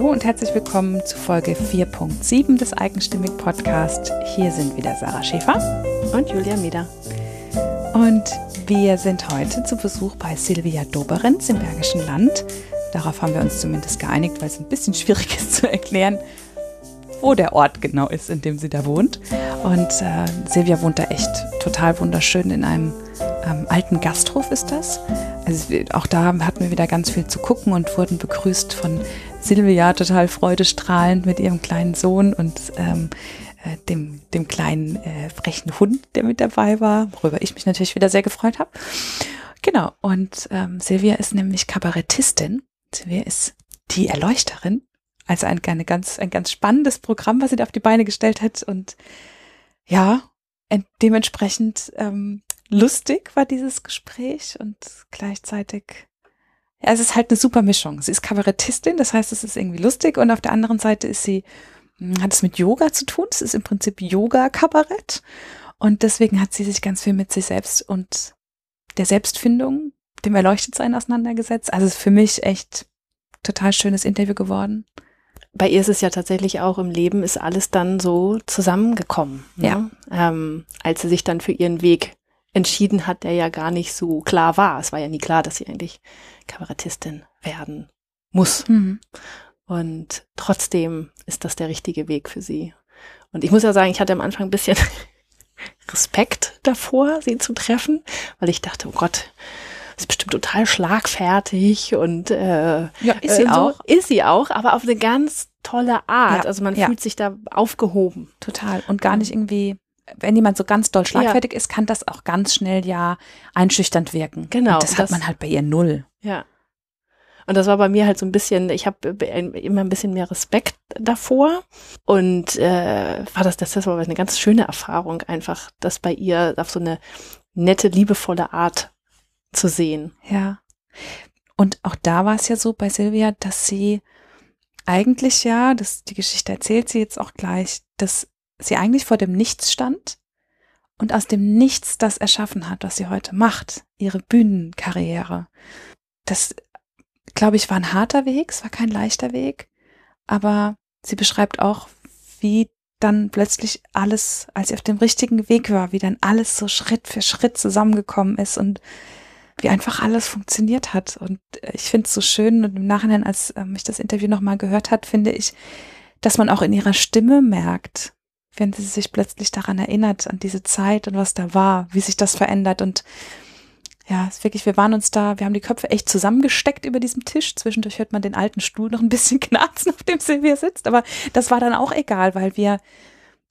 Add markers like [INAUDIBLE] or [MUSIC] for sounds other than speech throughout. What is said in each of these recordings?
Hallo und herzlich willkommen zu Folge 4.7 des Eigenstimmig Podcast. Hier sind wieder Sarah Schäfer und Julia Mieder. Und wir sind heute zu Besuch bei Silvia Doberenz im Bergischen Land. Darauf haben wir uns zumindest geeinigt, weil es ein bisschen schwierig [LAUGHS] ist zu erklären, wo der Ort genau ist, in dem sie da wohnt. Und äh, Silvia wohnt da echt total wunderschön in einem ähm, alten Gasthof ist das. Also auch da hatten wir wieder ganz viel zu gucken und wurden begrüßt von Silvia total freudestrahlend mit ihrem kleinen Sohn und ähm, äh, dem, dem kleinen äh, frechen Hund, der mit dabei war, worüber ich mich natürlich wieder sehr gefreut habe. Genau, und ähm, Silvia ist nämlich Kabarettistin. Silvia ist die Erleuchterin. Also ein, eine ganz, ein ganz spannendes Programm, was sie da auf die Beine gestellt hat. Und ja, dementsprechend ähm, lustig war dieses Gespräch und gleichzeitig, ja, es ist halt eine super Mischung. Sie ist Kabarettistin, das heißt, es ist irgendwie lustig und auf der anderen Seite ist sie, hm, hat es mit Yoga zu tun. Es ist im Prinzip Yoga-Kabarett und deswegen hat sie sich ganz viel mit sich selbst und der Selbstfindung, dem Erleuchtetsein auseinandergesetzt. Also es ist für mich echt total schönes Interview geworden bei ihr ist es ja tatsächlich auch im Leben ist alles dann so zusammengekommen. Ne? Ja. Ähm, als sie sich dann für ihren Weg entschieden hat, der ja gar nicht so klar war. Es war ja nie klar, dass sie eigentlich Kabarettistin werden muss. Mhm. Und trotzdem ist das der richtige Weg für sie. Und ich muss ja sagen, ich hatte am Anfang ein bisschen [LAUGHS] Respekt davor, sie zu treffen, weil ich dachte, oh Gott, ist bestimmt total schlagfertig und äh, ja, ist sie äh, auch. So. Ist sie auch, aber auf eine ganz tolle Art. Ja, also man ja. fühlt sich da aufgehoben. Total. Und gar nicht irgendwie wenn jemand so ganz doll schlagfertig ja. ist, kann das auch ganz schnell ja einschüchternd wirken. Genau. Und das hat man halt bei ihr null. Ja. Und das war bei mir halt so ein bisschen, ich habe immer ein bisschen mehr Respekt davor. Und äh, war das, das war eine ganz schöne Erfahrung, einfach das bei ihr auf so eine nette, liebevolle Art zu sehen. Ja. Und auch da war es ja so bei Silvia, dass sie eigentlich ja, das, die Geschichte erzählt sie jetzt auch gleich, dass sie eigentlich vor dem Nichts stand und aus dem Nichts das erschaffen hat, was sie heute macht, ihre Bühnenkarriere. Das, glaube ich, war ein harter Weg, es war kein leichter Weg, aber sie beschreibt auch, wie dann plötzlich alles, als sie auf dem richtigen Weg war, wie dann alles so Schritt für Schritt zusammengekommen ist und wie einfach alles funktioniert hat. Und ich finde es so schön und im Nachhinein, als ähm, ich das Interview nochmal gehört hat, finde ich, dass man auch in ihrer Stimme merkt, wenn sie sich plötzlich daran erinnert, an diese Zeit und was da war, wie sich das verändert. Und ja, ist wirklich, wir waren uns da, wir haben die Köpfe echt zusammengesteckt über diesem Tisch. Zwischendurch hört man den alten Stuhl noch ein bisschen [LAUGHS] knarzen, auf dem Silvia sitzt. Aber das war dann auch egal, weil wir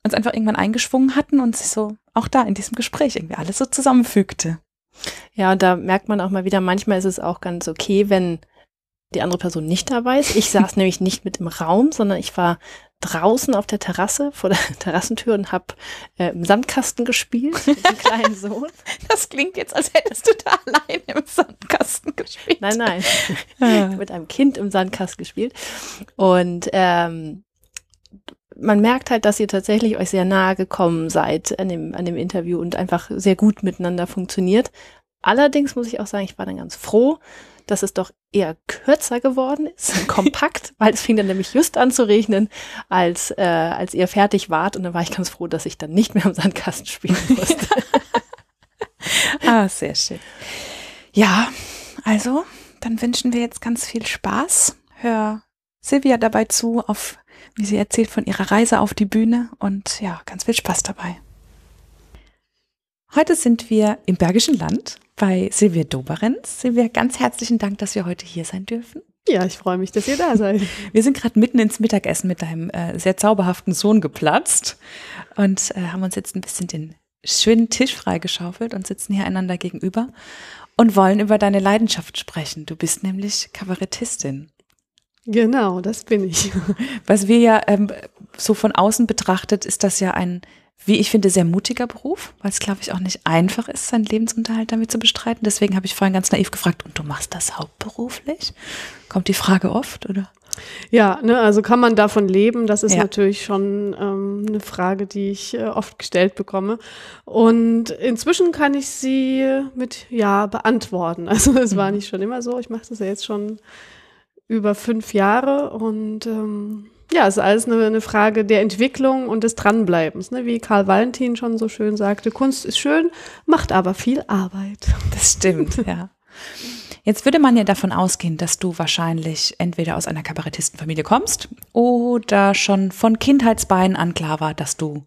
uns einfach irgendwann eingeschwungen hatten und sich so auch da in diesem Gespräch irgendwie alles so zusammenfügte. Ja, und da merkt man auch mal wieder, manchmal ist es auch ganz okay, wenn die andere Person nicht dabei ist. Ich saß [LAUGHS] nämlich nicht mit im Raum, sondern ich war draußen auf der Terrasse vor der [LAUGHS] Terrassentür und habe äh, im Sandkasten gespielt mit dem [LAUGHS] kleinen Sohn. Das klingt jetzt, als hättest du da allein im Sandkasten gespielt. Nein, nein, ja. mit einem Kind im Sandkasten gespielt und ähm, man merkt halt, dass ihr tatsächlich euch sehr nahe gekommen seid an dem, an dem Interview und einfach sehr gut miteinander funktioniert. Allerdings muss ich auch sagen, ich war dann ganz froh, dass es doch eher kürzer geworden ist, [LAUGHS] kompakt, weil es fing dann nämlich just an zu regnen, als, äh, als ihr fertig wart. Und dann war ich ganz froh, dass ich dann nicht mehr am Sandkasten spielen [LAUGHS] musste. ah, sehr schön. Ja, also, dann wünschen wir jetzt ganz viel Spaß. Hör Silvia dabei zu, auf, wie sie erzählt von ihrer Reise auf die Bühne und ja, ganz viel Spaß dabei. Heute sind wir im Bergischen Land bei Silvia Doberenz. Silvia, ganz herzlichen Dank, dass wir heute hier sein dürfen. Ja, ich freue mich, dass ihr da seid. [LAUGHS] Wir sind gerade mitten ins Mittagessen mit deinem äh, sehr zauberhaften Sohn geplatzt und äh, haben uns jetzt ein bisschen den schönen Tisch freigeschaufelt und sitzen hier einander gegenüber und wollen über deine Leidenschaft sprechen. Du bist nämlich Kabarettistin. Genau, das bin ich. [LAUGHS] Was wir ja ähm, so von außen betrachtet, ist das ja ein wie ich finde, sehr mutiger Beruf, weil es, glaube ich, auch nicht einfach ist, seinen Lebensunterhalt damit zu bestreiten. Deswegen habe ich vorhin ganz naiv gefragt, und du machst das hauptberuflich? Kommt die Frage oft, oder? Ja, ne, also kann man davon leben? Das ist ja. natürlich schon ähm, eine Frage, die ich äh, oft gestellt bekomme. Und inzwischen kann ich sie mit Ja beantworten. [LAUGHS] Also es mhm. war nicht schon immer so. Ich mache das ja jetzt schon über fünf Jahre und ähm, ja, es ist alles eine, eine, Frage der Entwicklung und des Dranbleibens. Ne? Wie Karl Valentin schon so schön sagte, Kunst ist schön, macht aber viel Arbeit. [LAUGHS] Das stimmt, ja. Jetzt würde man ja davon ausgehen, dass du wahrscheinlich entweder aus einer Kabarettistenfamilie kommst oder schon von Kindheitsbeinen an klar war, dass du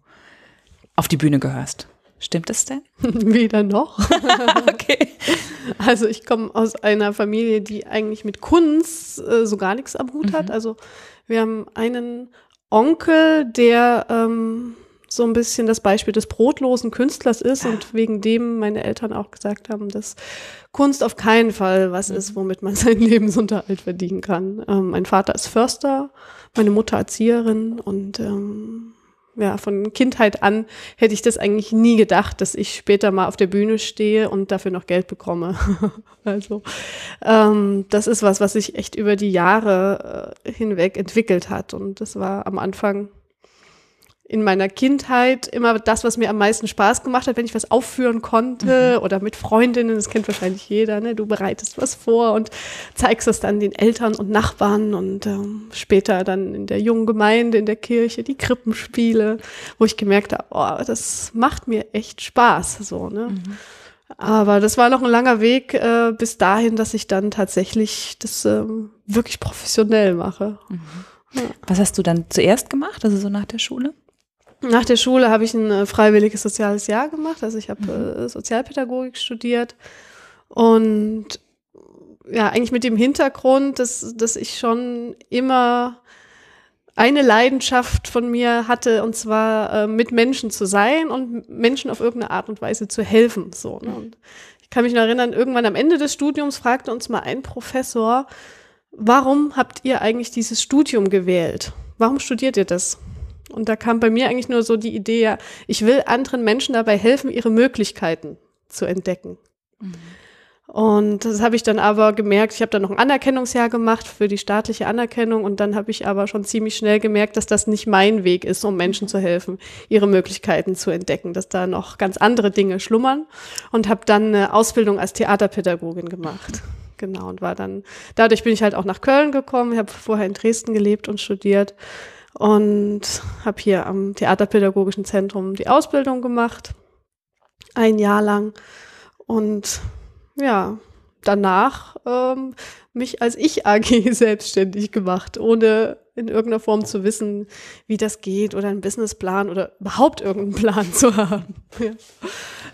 auf die Bühne gehörst. Stimmt es denn? [LAUGHS] Weder noch. [LAUGHS] okay. Also ich komme aus einer Familie, die eigentlich mit Kunst äh, so gar nichts am Hut mhm. hat. Also wir haben einen Onkel, der ähm, so ein bisschen das Beispiel des brotlosen Künstlers ist und wegen dem meine Eltern auch gesagt haben, dass Kunst auf keinen Fall was ist, mhm. womit man [LAUGHS] seinen Lebensunterhalt verdienen kann. Ähm, mein Vater ist Förster, meine Mutter Erzieherin und ähm, ja, von Kindheit an hätte ich das eigentlich nie gedacht, dass ich später mal auf der Bühne stehe und dafür noch Geld bekomme. [LAUGHS] also ähm, das ist was, was sich echt über die Jahre äh, hinweg entwickelt hat. Und das war am Anfang in meiner Kindheit immer das, was mir am meisten Spaß gemacht hat, wenn ich was aufführen konnte mhm. oder mit Freundinnen, das kennt wahrscheinlich jeder, ne? du bereitest was vor und zeigst das dann den Eltern und Nachbarn und ähm, später dann in der jungen Gemeinde, in der Kirche, die Krippenspiele, wo ich gemerkt habe, oh, das macht mir echt Spaß, so, ne. Mhm. Aber das war noch ein langer Weg äh, bis dahin, dass ich dann tatsächlich das ähm, wirklich professionell mache. Mhm. Ja. Was hast du dann zuerst gemacht, also so nach der Schule? Nach der Schule habe ich ein äh, freiwilliges soziales Jahr gemacht. Also ich habe mhm. äh, Sozialpädagogik studiert und ja, eigentlich mit dem Hintergrund, dass, dass ich schon immer eine Leidenschaft von mir hatte, und zwar äh, mit Menschen zu sein und Menschen auf irgendeine Art und Weise zu helfen. So, ne? und ich kann mich noch erinnern, irgendwann am Ende des Studiums fragte uns mal ein Professor, warum habt ihr eigentlich dieses Studium gewählt? Warum studiert ihr das? Und da kam bei mir eigentlich nur so die Idee, ja, ich will anderen Menschen dabei helfen, ihre Möglichkeiten zu entdecken. Mhm. Und das habe ich dann aber gemerkt, ich habe dann noch ein Anerkennungsjahr gemacht für die staatliche Anerkennung und dann habe ich aber schon ziemlich schnell gemerkt, dass das nicht mein Weg ist, um Menschen zu helfen, ihre Möglichkeiten zu entdecken, dass da noch ganz andere Dinge schlummern und habe dann eine Ausbildung als Theaterpädagogin gemacht. Genau, und war dann, dadurch bin ich halt auch nach Köln gekommen, habe vorher in Dresden gelebt und studiert und habe hier am Theaterpädagogischen Zentrum die Ausbildung gemacht, ein Jahr lang. Und ja, danach ähm, mich als Ich AG [LAUGHS] selbstständig gemacht, ohne in irgendeiner Form zu wissen, wie das geht oder einen Businessplan oder überhaupt irgendeinen Plan [LAUGHS] zu haben. Ja.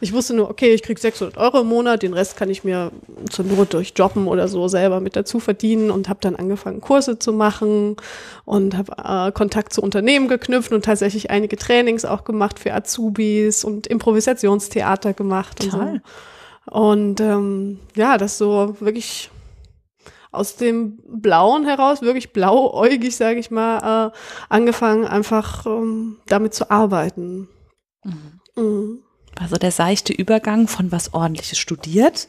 Ich wusste nur, okay, ich krieg 600 Euro im Monat, den Rest kann ich mir zur Not durch Jobben oder so selber mit dazu verdienen und habe dann angefangen, Kurse zu machen und habe äh, Kontakt zu Unternehmen geknüpft und tatsächlich einige Trainings auch gemacht für Azubis und Improvisationstheater gemacht. Und, so. und ähm, ja, das so wirklich aus dem Blauen heraus, wirklich blauäugig, sage ich mal, äh, angefangen, einfach ähm, damit zu arbeiten. Mhm. Mhm. Also der seichte Übergang von was ordentliches studiert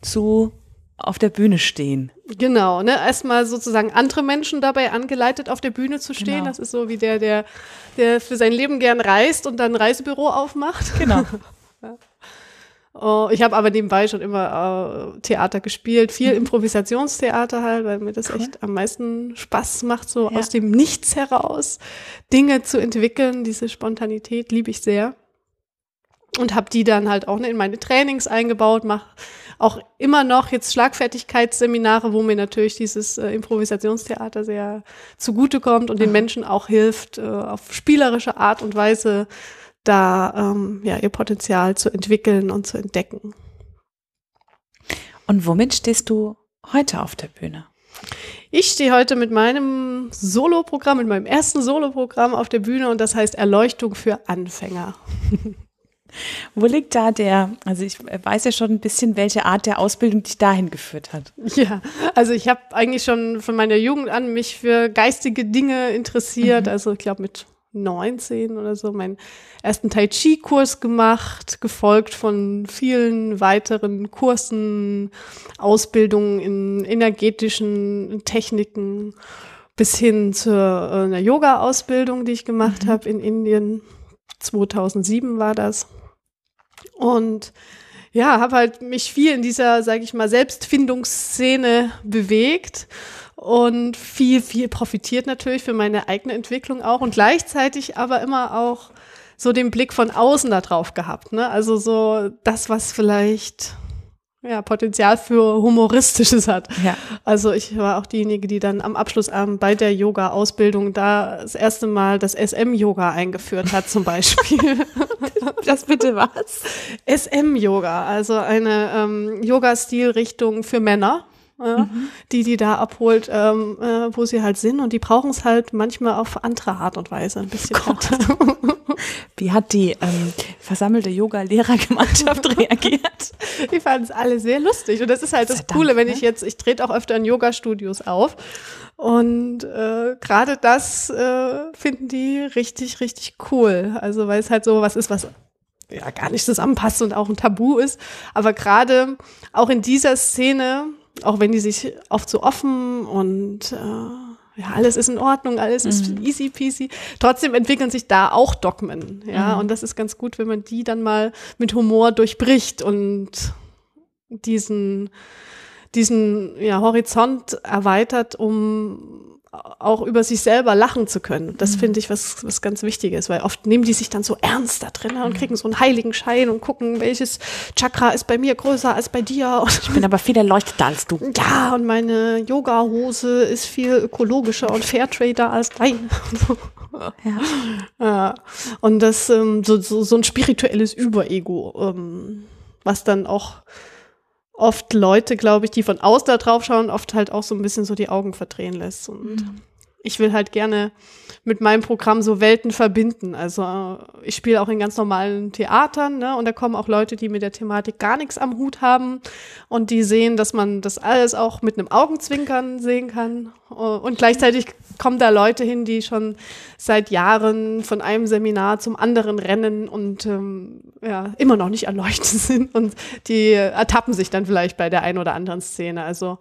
zu auf der Bühne stehen. Genau, ne? Erstmal sozusagen andere Menschen dabei angeleitet, auf der Bühne zu stehen. Genau. Das ist so wie der, der, der für sein Leben gern reist und dann ein Reisebüro aufmacht. Genau. [LAUGHS] ja. Oh, ich habe aber nebenbei schon immer äh, Theater gespielt, viel mhm. Improvisationstheater halt, weil mir das cool. echt am meisten Spaß macht, so ja. aus dem Nichts heraus Dinge zu entwickeln. Diese Spontanität liebe ich sehr. Und habe die dann halt auch in meine Trainings eingebaut, mache auch immer noch jetzt Schlagfertigkeitsseminare, wo mir natürlich dieses äh, Improvisationstheater sehr zugutekommt und den Menschen auch hilft, äh, auf spielerische Art und Weise da ähm, ja, ihr Potenzial zu entwickeln und zu entdecken. Und womit stehst du heute auf der Bühne? Ich stehe heute mit meinem Soloprogramm, mit meinem ersten Soloprogramm auf der Bühne und das heißt Erleuchtung für Anfänger. [LAUGHS] Wo liegt da der, also ich weiß ja schon ein bisschen, welche Art der Ausbildung dich dahin geführt hat. Ja, also ich habe eigentlich schon von meiner Jugend an mich für geistige Dinge interessiert. Mhm. Also ich glaube mit 19 oder so meinen ersten Tai Chi Kurs gemacht, gefolgt von vielen weiteren Kursen, Ausbildungen in energetischen Techniken bis hin zu äh, einer Yoga Ausbildung, die ich gemacht mhm. habe in Indien. 2007 war das. Und ja, habe halt mich viel in dieser, sage ich mal, Selbstfindungsszene bewegt und viel, viel profitiert natürlich für meine eigene Entwicklung auch und gleichzeitig aber immer auch so den Blick von außen da drauf gehabt. Ne? Also so das, was vielleicht ja, Potenzial für Humoristisches hat. Ja. Also ich war auch diejenige, die dann am Abschlussabend bei der Yoga-Ausbildung da das erste Mal das SM-Yoga eingeführt hat zum Beispiel. [LAUGHS] Das bitte was? SM-Yoga, also eine ähm, Yoga-Stilrichtung für Männer. Mhm. die die da abholt, ähm, äh, wo sie halt sind und die brauchen es halt manchmal auf andere Art und Weise ein bisschen. härter. [LAUGHS] Wie hat die ähm, versammelte Yoga-Lehrergemeinschaft [LAUGHS] reagiert? Die fanden es alle sehr lustig. Und das ist halt das Verdammt, Coole, wenn ne? ich jetzt, ich trete auch öfter in Yoga-Studios auf. Und äh, gerade das äh, finden die richtig, richtig cool. Also weil es halt so was ist, was ja gar nicht zusammenpasst und auch ein Tabu ist. Aber gerade auch in dieser Szene, auch wenn die sich oft so offen und äh, ja, alles ist in Ordnung, alles ist easy peasy. Trotzdem entwickeln sich da auch Dogmen, ja. Und das ist ganz gut, wenn man die dann mal mit Humor durchbricht und diesen, diesen ja, Horizont erweitert, um auch über sich selber lachen zu können. Das finde ich was, was ganz Wichtiges, weil oft nehmen die sich dann so ernst da drin und kriegen so einen heiligen Schein und gucken, welches Chakra ist bei mir größer als bei dir. Und [LAUGHS] Ich bin aber viel erleuchteter als du. ja, und meine Yoga-Hose ist viel ökologischer und Fairtrader als deine. Ja. [LAUGHS] ja. Und das, ähm, so, so, so ein spirituelles Überego, ähm, was dann auch oft Leute, glaube ich, die von außen da drauf schauen, oft halt auch so ein bisschen so die Augen verdrehen lässt. Und ich will halt gerne mit meinem Programm so Welten verbinden. Also äh, ich spiele auch in ganz normalen Theatern, ne? Und da kommen auch Leute, die mit der Thematik gar nichts am Hut haben und die sehen, dass man das alles auch mit einem Augenzwinkern sehen kann. Äh, Und gleichzeitig kommen da Leute hin, die schon seit Jahren von einem Seminar zum anderen rennen und ähm, ja, immer noch nicht erleuchtet [LAUGHS] sind und die ertappen sich dann vielleicht bei der einen oder anderen Szene. Also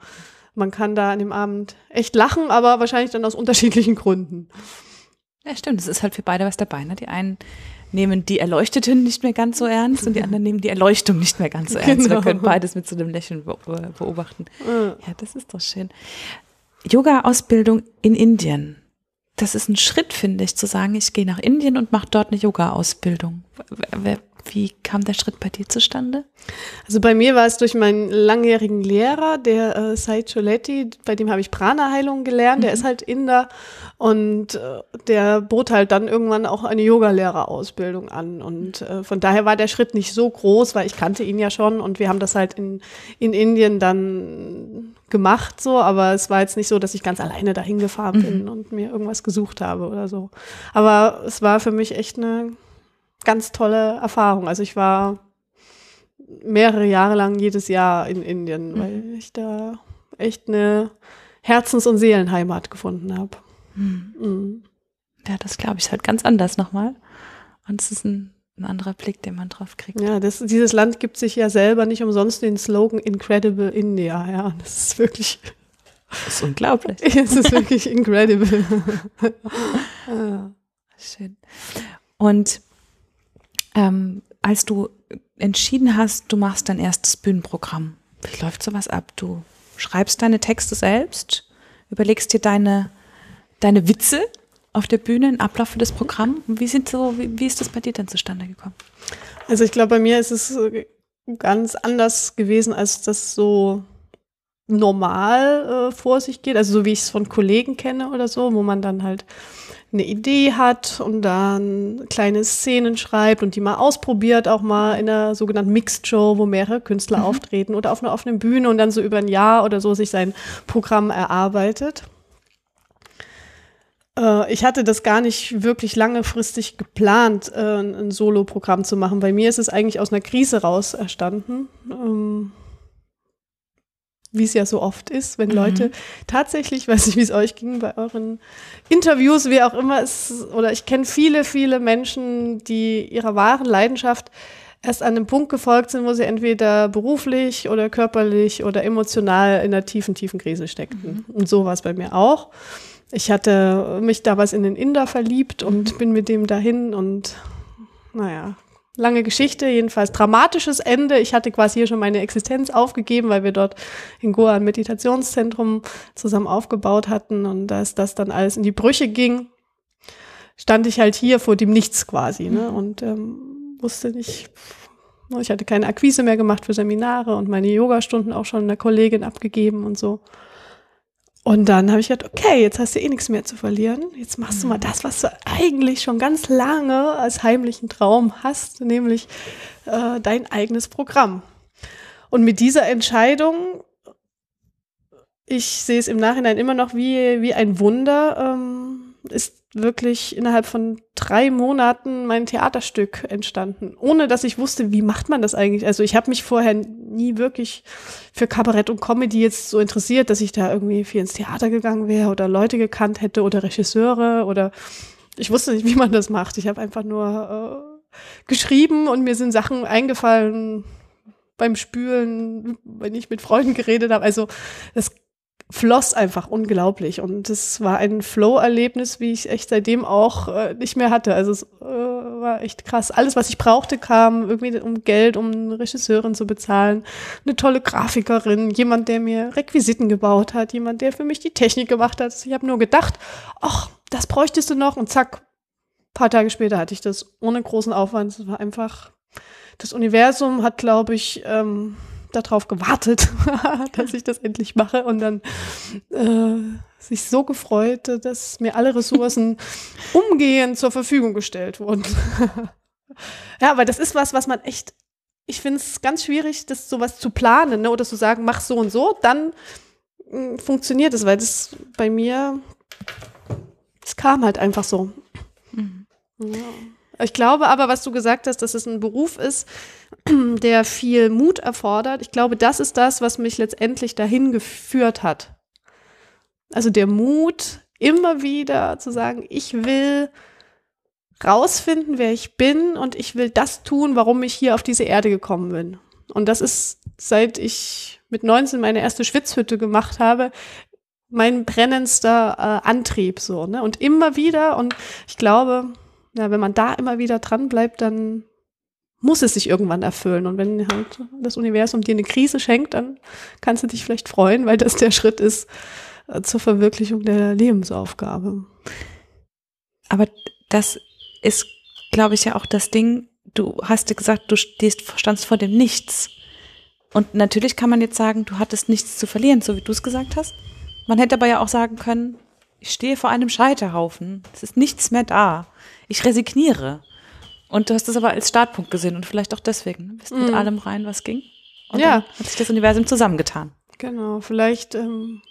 man kann da an dem Abend echt lachen, aber wahrscheinlich dann aus unterschiedlichen Gründen. Ja, stimmt. Es ist halt für beide was dabei. Ne? Die einen nehmen die Erleuchteten nicht mehr ganz so ernst und die anderen nehmen die Erleuchtung nicht mehr ganz so ernst. Genau. Wir können beides mit so einem Lächeln be be- beobachten. Ja, das ist doch schön. Yoga-Ausbildung in Indien. Das ist ein Schritt, finde ich, zu sagen, ich gehe nach Indien und mache dort eine Yoga-Ausbildung. Wie kam der Schritt bei dir zustande? Also bei mir war es durch meinen langjährigen Lehrer, der äh, Sai Choletti, bei dem habe ich Prana-Heilung gelernt, der ist halt Inder und äh, der bot halt dann irgendwann auch eine Yogalehrerausbildung an. Und äh, von daher war der Schritt nicht so groß, weil ich kannte ihn ja schon und wir haben das halt in, in Indien dann gemacht so, aber es war jetzt nicht so, dass ich ganz alleine dahin gefahren bin und mir irgendwas gesucht habe oder so. Aber es war für mich echt eine ganz tolle Erfahrung. Also ich war mehrere Jahre lang jedes Jahr in Indien, weil ich da echt eine Herzens- und Seelenheimat gefunden habe. Mhm. Ja, das glaube ich halt ganz anders nochmal. Und es ist ein, ein anderer Blick, den man drauf kriegt. Ja, das, dieses Land gibt sich ja selber nicht umsonst den Slogan Incredible India. Ja, das ist wirklich, Das ist unglaublich. [LAUGHS] es ist wirklich incredible. [LAUGHS] [LAUGHS] Schön. Und ähm, als du entschieden hast, du machst dein erstes Bühnenprogramm, wie läuft sowas ab? Du schreibst deine Texte selbst, überlegst dir deine, deine Witze auf der Bühne, im Ablauf für das Programm. Wie, sind so, wie, wie ist das bei dir denn zustande gekommen? Also ich glaube, bei mir ist es äh, ganz anders gewesen, als das so normal äh, vor sich geht. Also so wie ich es von Kollegen kenne oder so, wo man dann halt eine Idee hat und dann kleine Szenen schreibt und die mal ausprobiert, auch mal in einer sogenannten Mixed Show, wo mehrere Künstler auftreten oder auf einer offenen Bühne und dann so über ein Jahr oder so sich sein Programm erarbeitet. Äh, Ich hatte das gar nicht wirklich langfristig geplant, äh, ein ein Solo-Programm zu machen. Bei mir ist es eigentlich aus einer Krise raus erstanden. Ähm, Wie es ja so oft ist, wenn Leute tatsächlich, [LAUGHS] weiß nicht, wie es euch ging bei euren Interviews, wie auch immer es, oder ich kenne viele, viele Menschen, die ihrer wahren Leidenschaft erst an einem Punkt gefolgt sind, wo sie entweder beruflich oder körperlich oder emotional in einer tiefen, tiefen Krise steckten. Und so war es bei mir auch. Ich hatte mich damals in den Inder verliebt und bin mit dem dahin und naja, lange Geschichte, jedenfalls dramatisches Ende. Ich hatte quasi hier schon meine Existenz aufgegeben, weil wir dort in Goa ein Meditationszentrum zusammen aufgebaut hatten und dass das dann alles in die Brüche ging, stand ich halt hier vor dem Nichts quasi ne? Mhm. und ähm, wusste nicht, ich hatte keine Akquise mehr gemacht für Seminare und meine Yogastunden auch schon einer Kollegin abgegeben und so. Und dann habe ich gedacht, okay, jetzt hast du eh nichts mehr zu verlieren. Jetzt machst du mal das, was du eigentlich schon ganz lange als heimlichen Traum hast, nämlich äh, dein eigenes Programm. Und mit dieser Entscheidung, ich sehe es im Nachhinein immer noch wie, wie ein Wunder, ähm, ist wirklich innerhalb von drei Monaten mein Theaterstück entstanden, ohne dass ich wusste, wie macht man das eigentlich. Also ich habe mich vorher nie wirklich für Kabarett und Comedy jetzt so interessiert, dass ich da irgendwie viel ins Theater gegangen wäre oder Leute gekannt hätte oder Regisseure oder ich wusste nicht, [LAUGHS] wie man das macht. Ich habe einfach nur äh, geschrieben und mir sind Sachen eingefallen beim Spülen, wenn ich mit Freunden geredet habe. Also das floss einfach unglaublich und es war ein Flow-Erlebnis, wie ich echt seitdem auch äh, nicht mehr hatte. Also es äh, war echt krass. Alles, was ich brauchte, kam irgendwie um Geld, um eine Regisseurin zu bezahlen, eine tolle Grafikerin, jemand, der mir Requisiten gebaut hat, jemand, der für mich die Technik gemacht hat. Ich habe nur gedacht, ach, das bräuchtest du noch und zack, paar Tage später hatte ich das ohne großen Aufwand. Es war einfach, das Universum hat, glaube ich, ähm, darauf gewartet, [LAUGHS] dass ich das endlich mache und dann äh, sich so gefreut, dass mir alle Ressourcen [LAUGHS] umgehend zur Verfügung gestellt wurden. [LAUGHS] ja, aber das ist was, was man echt, ich finde es ganz schwierig, das sowas zu planen ne? oder zu sagen, mach so und so, dann mh, hm, funktioniert es, weil das bei mir, es kam halt einfach so. Mhm. Ja. Ich glaube aber, was du gesagt hast, dass es ein Beruf ist, [CLEARS THROAT] der viel Mut erfordert. Ich glaube, das ist das, was mich letztendlich dahin geführt hat. Also der Mut, immer wieder zu sagen, ich will rausfinden, wer ich bin und ich will das tun, warum ich hier auf diese Erde gekommen bin. Und das ist, seit ich mit 19 meine erste Schwitzhütte gemacht habe, mein brennendster äh, Antrieb so, ne? Und immer wieder und ich glaube, ja, wenn man da immer wieder dran bleibt, dann muss es sich irgendwann erfüllen. Und wenn halt das Universum dir eine Krise schenkt, dann kannst du dich vielleicht freuen, weil das der Schritt ist äh, zur Verwirklichung der Lebensaufgabe. Aber das ist, glaube ich, ja auch das Ding, du hast dir gesagt, du stehst, standst vor dem Nichts. Und natürlich kann man jetzt sagen, du hattest nichts zu verlieren, so wie du es gesagt hast. Man hätte aber ja auch sagen können, ich stehe vor einem Scheiterhaufen. Es ist nichts mehr da ich resigniere. Und du hast das aber als Startpunkt gesehen und vielleicht auch deswegen. Ne? Bist mm. mit mhm. allem rein, was ging. Und ja. hat sich das Universum zusammengetan. Genau, vielleicht, ähm,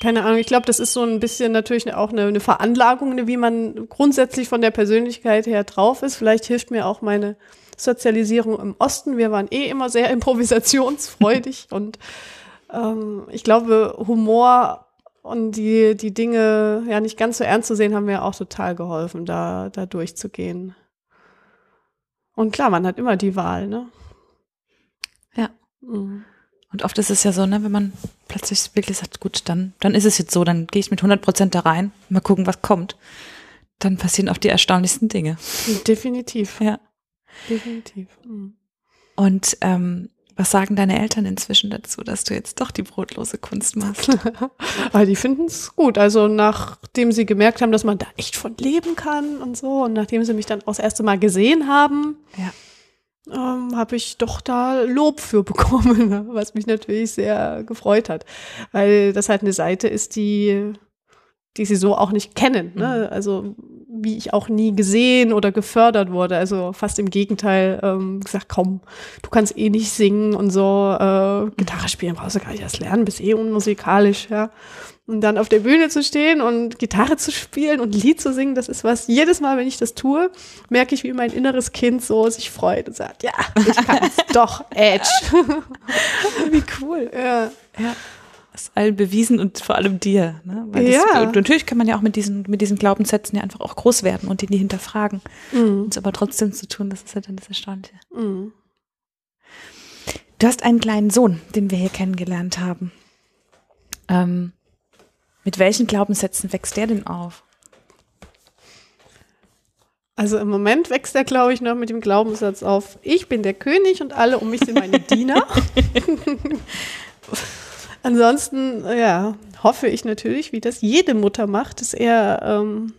keine Ahnung, ich glaube, das ist so ein bisschen natürlich auch eine, eine Veranlagung, ne, wie man grundsätzlich von der Persönlichkeit her drauf ist. Vielleicht hilft mir auch meine Sozialisierung im Osten. Wir waren eh immer sehr [LAUGHS] improvisationsfreudig [LAUGHS] und ähm, ich glaube, Humor und die, die Dinge ja nicht ganz so ernst zu sehen, haben mir auch total geholfen, da, da durchzugehen. Und klar, man hat immer die Wahl, ne? Ja. Mhm. Und oft ist es ja so, ne, wenn man plötzlich wirklich sagt, gut, dann, dann ist es jetzt so, dann gehe ich mit 100 Prozent da rein, mal gucken, was kommt. Dann passieren auch die erstaunlichsten Dinge. Definitiv. Ja. Definitiv. Mhm. Und ähm, was sagen deine Eltern inzwischen dazu, dass du jetzt doch die brotlose Kunst machst? [LAUGHS] Weil die finden es gut. Also nachdem sie gemerkt haben, dass man da echt von leben kann und so, und nachdem sie mich dann auch das erste Mal gesehen haben, ja. ähm, habe ich doch da Lob für bekommen, [LAUGHS] was mich natürlich sehr gefreut hat. Weil das halt eine Seite ist, die die sie so auch nicht kennen. Ne? Mhm. Also wie ich auch nie gesehen oder gefördert wurde. Also fast im Gegenteil ähm, gesagt, komm, du kannst eh nicht singen und so. Äh, Gitarre spielen brauchst du gar nicht erst lernen, bist eh unmusikalisch, ja. Und dann auf der Bühne zu stehen und Gitarre zu spielen und Lied zu singen, das ist was, jedes Mal, wenn ich das tue, merke ich, wie mein inneres Kind so sich freut und sagt, ja, ich kann's [LAUGHS] doch, Edge. [LAUGHS] wie cool. Ja. ja ist allen bewiesen und vor allem dir. Ne? Weil das, ja. natürlich kann man ja auch mit diesen, mit diesen Glaubenssätzen ja einfach auch groß werden und die nie hinterfragen. Mhm. Und es aber trotzdem zu tun, das ist ja dann das Erstaunliche. Mhm. Du hast einen kleinen Sohn, den wir hier kennengelernt haben. Ähm, mit welchen Glaubenssätzen wächst der denn auf? Also im Moment wächst er, glaube ich, noch mit dem Glaubenssatz auf, ich bin der König und alle um mich sind meine Diener. [LAUGHS] Ansonsten, ja, hoffe ich natürlich, wie das jede Mutter macht, dass er ähm,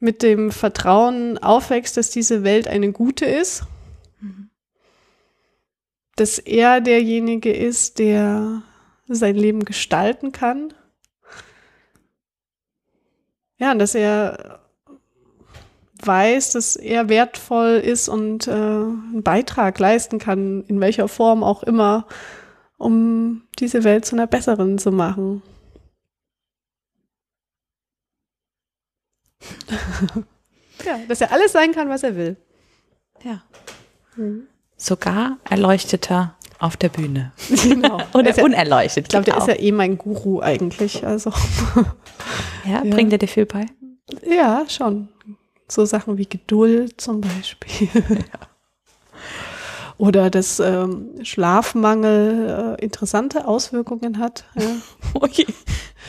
mit dem Vertrauen aufwächst, dass diese Welt eine gute ist. Dass er derjenige ist, der sein Leben gestalten kann. Ja, und dass er weiß, dass er wertvoll ist und äh, einen Beitrag leisten kann, in welcher Form auch immer, um diese Welt zu einer besseren zu machen. [LAUGHS] ja, dass er alles sein kann, was er will. Ja. Mhm. Sogar erleuchteter auf der Bühne. Genau. [LAUGHS] Oder ja, unerleuchtet. Ich glaube, der auch. ist ja eh mein Guru eigentlich. Also. [LAUGHS] Ja, ja. bringt er dir viel bei? Ja, schon. So Sachen wie Geduld zum Beispiel. Ja. Oder dass ähm, Schlafmangel äh, interessante Auswirkungen hat. Ja. [LAUGHS] Okay.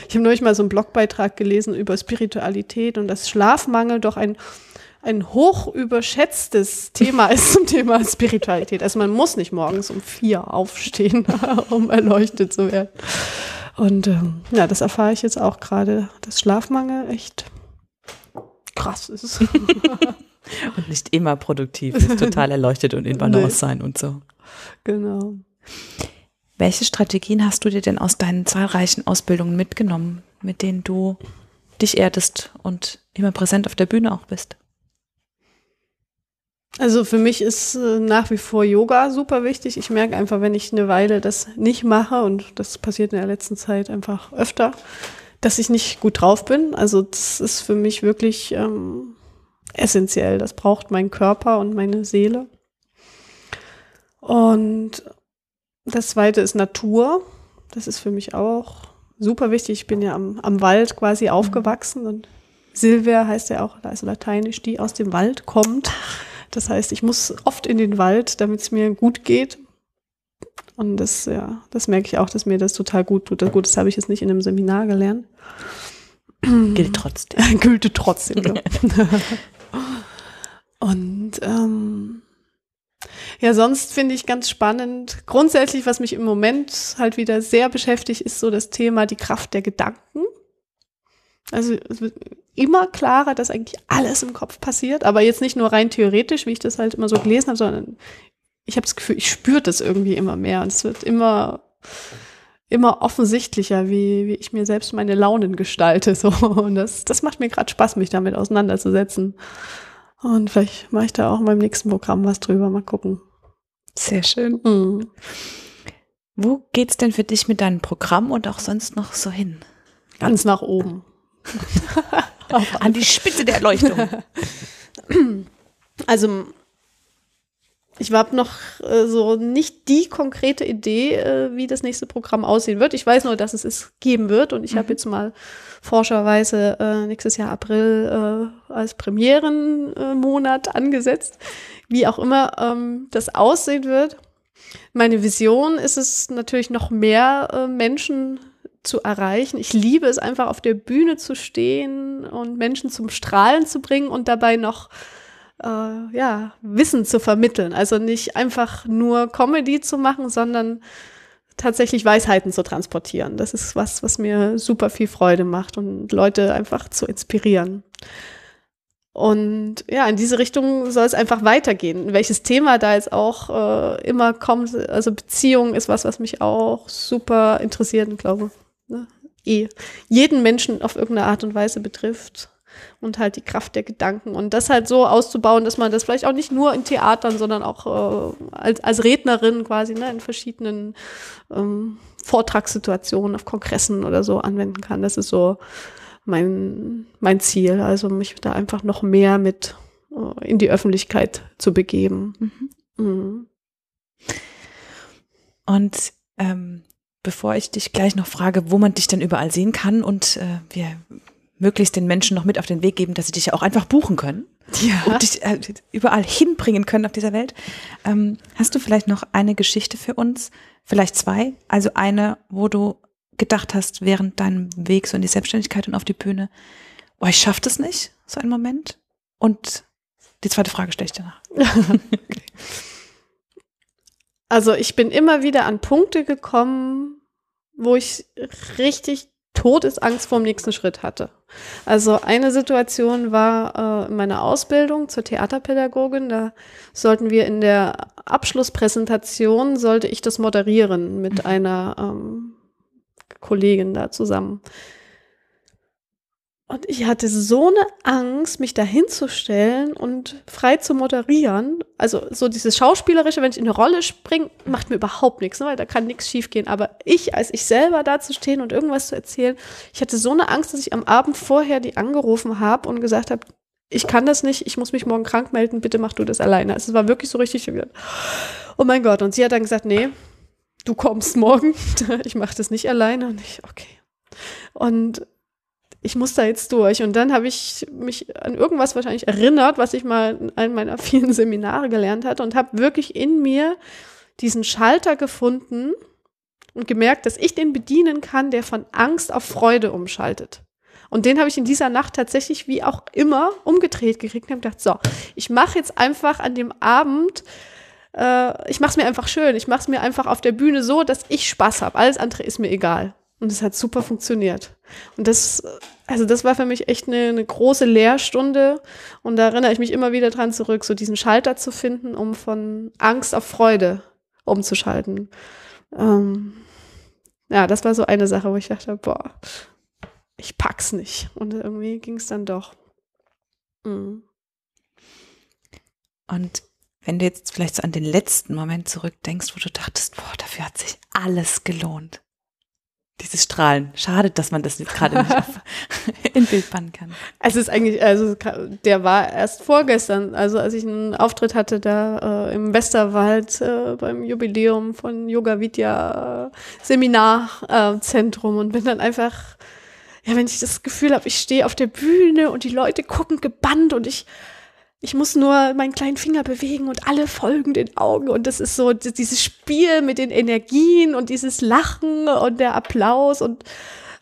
Ich habe neulich mal so einen Blogbeitrag gelesen über Spiritualität und dass Schlafmangel doch ein, ein hoch überschätztes Thema ist zum Thema Spiritualität. Also man muss nicht morgens um vier aufstehen, [LAUGHS] um erleuchtet zu werden. Und ähm, ja, das erfahre ich jetzt auch gerade, dass Schlafmangel echt krass ist. [LAUGHS] [LAUGHS] und nicht immer produktiv ist, total erleuchtet und in Balance sein und so. Genau. Welche Strategien hast du dir denn aus deinen zahlreichen Ausbildungen mitgenommen, mit denen du dich erdest und immer präsent auf der Bühne auch bist? Also für mich ist äh, nach wie vor Yoga super wichtig. Ich merke einfach, wenn ich eine Weile das nicht mache, und das passiert in der letzten Zeit einfach öfter, dass ich nicht gut drauf bin. Also das ist für mich wirklich ähm, essentiell. Das braucht mein Körper und meine Seele. Und das zweite ist Natur. Das ist für mich auch super wichtig. Ich bin ja am, am Wald quasi mhm. aufgewachsen und Silvia heißt ja auch, also lateinisch, die aus dem Wald kommt. Das heißt, ich muss oft in den Wald, damit es mir gut geht. Und das, ja, das merke ich auch, dass mir das total gut tut. Gut, das habe ich jetzt nicht in einem Seminar gelernt. Gilt trotzdem. [LAUGHS] Gilt trotzdem. Ja. [LAUGHS] Und ähm, sonst finde ich ganz spannend. Grundsätzlich, was mich im Moment halt wieder sehr beschäftigt, ist so das Thema die Kraft der Gedanken. Also es wird immer klarer, dass eigentlich alles im Kopf passiert, aber jetzt nicht nur rein theoretisch, wie ich das halt immer so gelesen habe, sondern ich habe das Gefühl, ich spüre das irgendwie immer mehr und es wird immer immer offensichtlicher, wie, wie ich mir selbst meine Launen gestalte. [LAUGHS] So. Und das, das macht mir gerade Spaß, mich damit auseinanderzusetzen. Und vielleicht mache ich da auch in meinem nächsten Programm was drüber. Mal gucken. Sehr schön. Mhm. Wo geht's denn für dich mit deinem Programm und auch sonst noch so hin? Ganz nach oben. [LAUGHS] An die Spitze der Erleuchtung. Also ich habe noch äh, so nicht die konkrete Idee, äh, wie das nächste Programm aussehen wird. Ich weiß nur, dass es es geben wird und ich mhm. habe jetzt mal forscherweise äh, nächstes Jahr April äh, als Premierenmonat angesetzt. Wie auch immer ähm, das aussehen wird. Meine Vision ist es natürlich noch mehr äh, Menschen zu erreichen. Ich liebe es einfach auf der Bühne zu stehen und Menschen zum Strahlen zu bringen und dabei noch äh, ja, Wissen zu vermitteln. Also nicht einfach nur Comedy zu machen, sondern tatsächlich Weisheiten zu transportieren. Das ist was, was mir super viel Freude macht und Leute einfach zu inspirieren. Und ja, in diese Richtung soll es einfach weitergehen. Welches Thema da jetzt auch äh, immer kommt, also Beziehung ist was, was mich auch super interessiert glaube, ne, eh jeden Menschen auf irgendeine Art und Weise betrifft und halt die Kraft der Gedanken und das halt so auszubauen, dass man das vielleicht auch nicht nur in Theatern, sondern auch äh, als, als Rednerin quasi ne, in verschiedenen ähm, Vortragssituationen auf Kongressen oder so anwenden kann. Das ist so mein, mein Ziel, also mich da einfach noch mehr mit äh, in die Öffentlichkeit zu begeben. Mhm. Mhm. Und ähm, bevor ich dich gleich noch frage, wo man dich denn überall sehen kann und äh, wir möglichst den Menschen noch mit auf den Weg geben, dass sie dich ja auch einfach buchen können ja. und dich äh, überall hinbringen können auf dieser Welt. Ähm, hast du vielleicht noch eine Geschichte für uns? Vielleicht zwei? Also eine, wo du gedacht hast während deinem Weg so in die Selbstständigkeit und auf die Bühne, oh, ich schaff das nicht, so ein Moment. Und Die zweite Frage stelle ich dir nach. [LAUGHS] Also ich bin immer wieder an Punkte gekommen, wo ich richtig Todesangst vor dem nächsten Schritt hatte. Also eine Situation war äh, in meiner Ausbildung zur Theaterpädagogin. Da sollten wir in der Abschlusspräsentation, sollte ich das moderieren mit mhm. einer ähm, Kollegin da zusammen. Und ich hatte so eine Angst, mich da hinzustellen und frei zu moderieren. Also so dieses Schauspielerische, wenn ich in eine Rolle springe, macht mir überhaupt nichts, ne? weil da kann nichts schiefgehen. Aber ich, als ich selber da zu stehen und irgendwas zu erzählen, ich hatte so eine Angst, dass ich am Abend vorher die angerufen habe und gesagt habe, ich kann das nicht, ich muss mich morgen krank melden, bitte mach du das alleine. Also es war wirklich so richtig, oh mein Gott. Und sie hat dann gesagt, nee, du kommst morgen, [LAUGHS] ich mache das nicht alleine. Und ich, okay. Und ich muss da jetzt durch. Und dann habe ich mich an irgendwas wahrscheinlich erinnert, was ich mal in einem meiner [LAUGHS] vielen Seminare gelernt hatte und habe wirklich in mir diesen Schalter gefunden und gemerkt, dass ich den bedienen kann, der von Angst auf Freude umschaltet. Und den habe ich in dieser Nacht tatsächlich wie auch immer umgedreht gekriegt und habe gedacht, so, ich mache jetzt einfach an dem Abend, äh, ich mache es mir einfach schön, ich mache es mir einfach auf der Bühne so, dass ich Spaß habe. Alles andere ist mir egal. Und es hat super funktioniert. Und das, also das war für mich echt eine, eine, große Lehrstunde. Und da erinnere ich mich immer wieder dran zurück, so diesen Schalter zu finden, um von Angst auf Freude umzuschalten. Ähm, ja, das war so eine Sache, wo ich dachte, boah, ich pack's nicht. Und irgendwie ging es dann doch. Mhm. Und wenn du jetzt vielleicht so an den letzten Moment zurückdenkst, wo du dachtest, boah, dafür hat sich alles gelohnt dieses Strahlen. Schade, dass man das jetzt gerade nicht auf, [LAUGHS] in Bild bannen kann. Es ist eigentlich, also der war erst vorgestern, also als ich einen Auftritt hatte da äh, im Westerwald äh, beim Jubiläum von Yoga Vidya äh, Seminarzentrum und bin dann einfach, ja, wenn ich das Gefühl habe, ich stehe auf der Bühne und die Leute gucken gebannt und ich ich muss nur meinen kleinen Finger bewegen und alle folgen den Augen. Und das ist so dieses Spiel mit den Energien und dieses Lachen und der Applaus und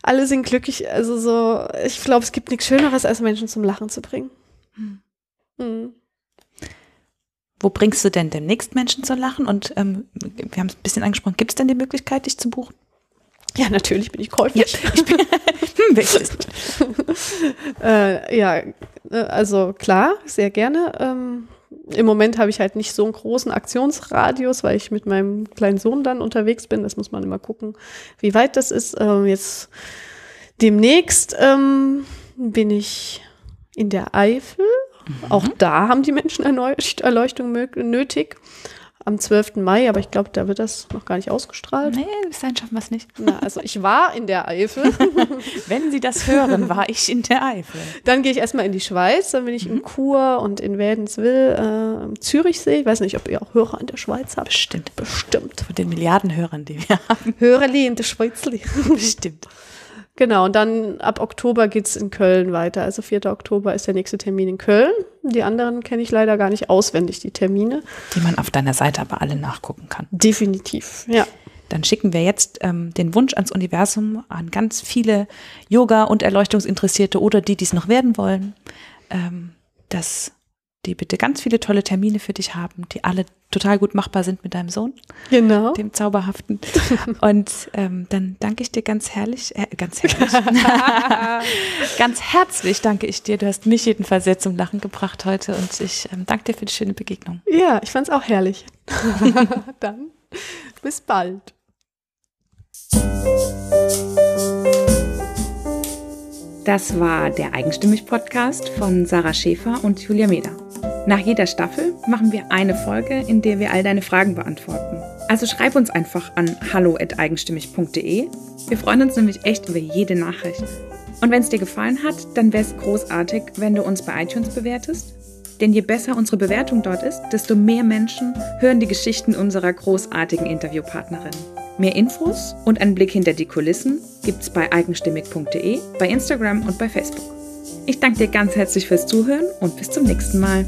alle sind glücklich. Also so, ich glaube, es gibt nichts Schöneres, als Menschen zum Lachen zu bringen. Hm. Hm. Wo bringst du denn demnächst Menschen zum Lachen? Und ähm, wir haben es ein bisschen angesprochen, gibt es denn die Möglichkeit, dich zu buchen? Ja, natürlich bin ich käuflich. Ja, [LAUGHS] ich bin, [LAUGHS] hm, [LAUGHS] äh, ja, also klar, sehr gerne. Ähm, Im Moment habe ich halt nicht so einen großen Aktionsradius, weil ich mit meinem kleinen Sohn dann unterwegs bin. Das muss man immer gucken, wie weit das ist. Ähm, jetzt demnächst ähm, bin ich in der Eifel. Mhm. Auch da haben die Menschen Erleuchtung nötig am 12. Mai, aber ich glaube, da wird das noch gar nicht ausgestrahlt. Nee, bis dahin schaffen wir es nicht. Na, also ich war in der Eifel. [LAUGHS] Wenn Sie das hören, war ich in der Eifel. Dann gehe ich erstmal in die Schweiz, dann bin ich mhm. in Chur und in Wädenswil, äh, am Zürichsee. Ich weiß nicht, ob ihr auch Hörer in der Schweiz habt. Bestimmt. Bestimmt. Von den Milliarden Hörern, die wir haben. Hörerli in der Schweiz. Bestimmt. Genau, und dann ab Oktober geht's in Köln weiter. Also 4. Oktober ist der nächste Termin in Köln. Die anderen kenne ich leider gar nicht auswendig, die Termine. Die man auf deiner Seite aber alle nachgucken kann. Definitiv, ja. Dann schicken wir jetzt ähm, den Wunsch ans Universum an ganz viele Yoga- und Erleuchtungsinteressierte oder die, die es noch werden wollen, ähm, dass die bitte ganz viele tolle Termine für dich haben, die alle total gut machbar sind mit deinem Sohn. Genau. Dem Zauberhaften. [LAUGHS] Und ähm, dann danke ich dir ganz herrlich, äh, ganz herrlich, [LAUGHS] ganz herzlich danke ich dir. Du hast mich jedenfalls sehr zum Lachen gebracht heute und ich ähm, danke dir für die schöne Begegnung. Ja, ich fand es auch herrlich. [LAUGHS] dann bis bald. Das war der Eigenstimmig-Podcast von Sarah Schäfer und Julia Meder. Nach jeder Staffel machen wir eine Folge, in der wir all deine Fragen beantworten. Also schreib uns einfach an hallo.eigenstimmig.de. Wir freuen uns nämlich echt über jede Nachricht. Und wenn es dir gefallen hat, dann wäre es großartig, wenn du uns bei iTunes bewertest. Denn je besser unsere Bewertung dort ist, desto mehr Menschen hören die Geschichten unserer großartigen Interviewpartnerin. Mehr Infos und einen Blick hinter die Kulissen gibt's bei eigenstimmig.de, bei Instagram und bei Facebook. Ich danke dir ganz herzlich fürs Zuhören und bis zum nächsten Mal.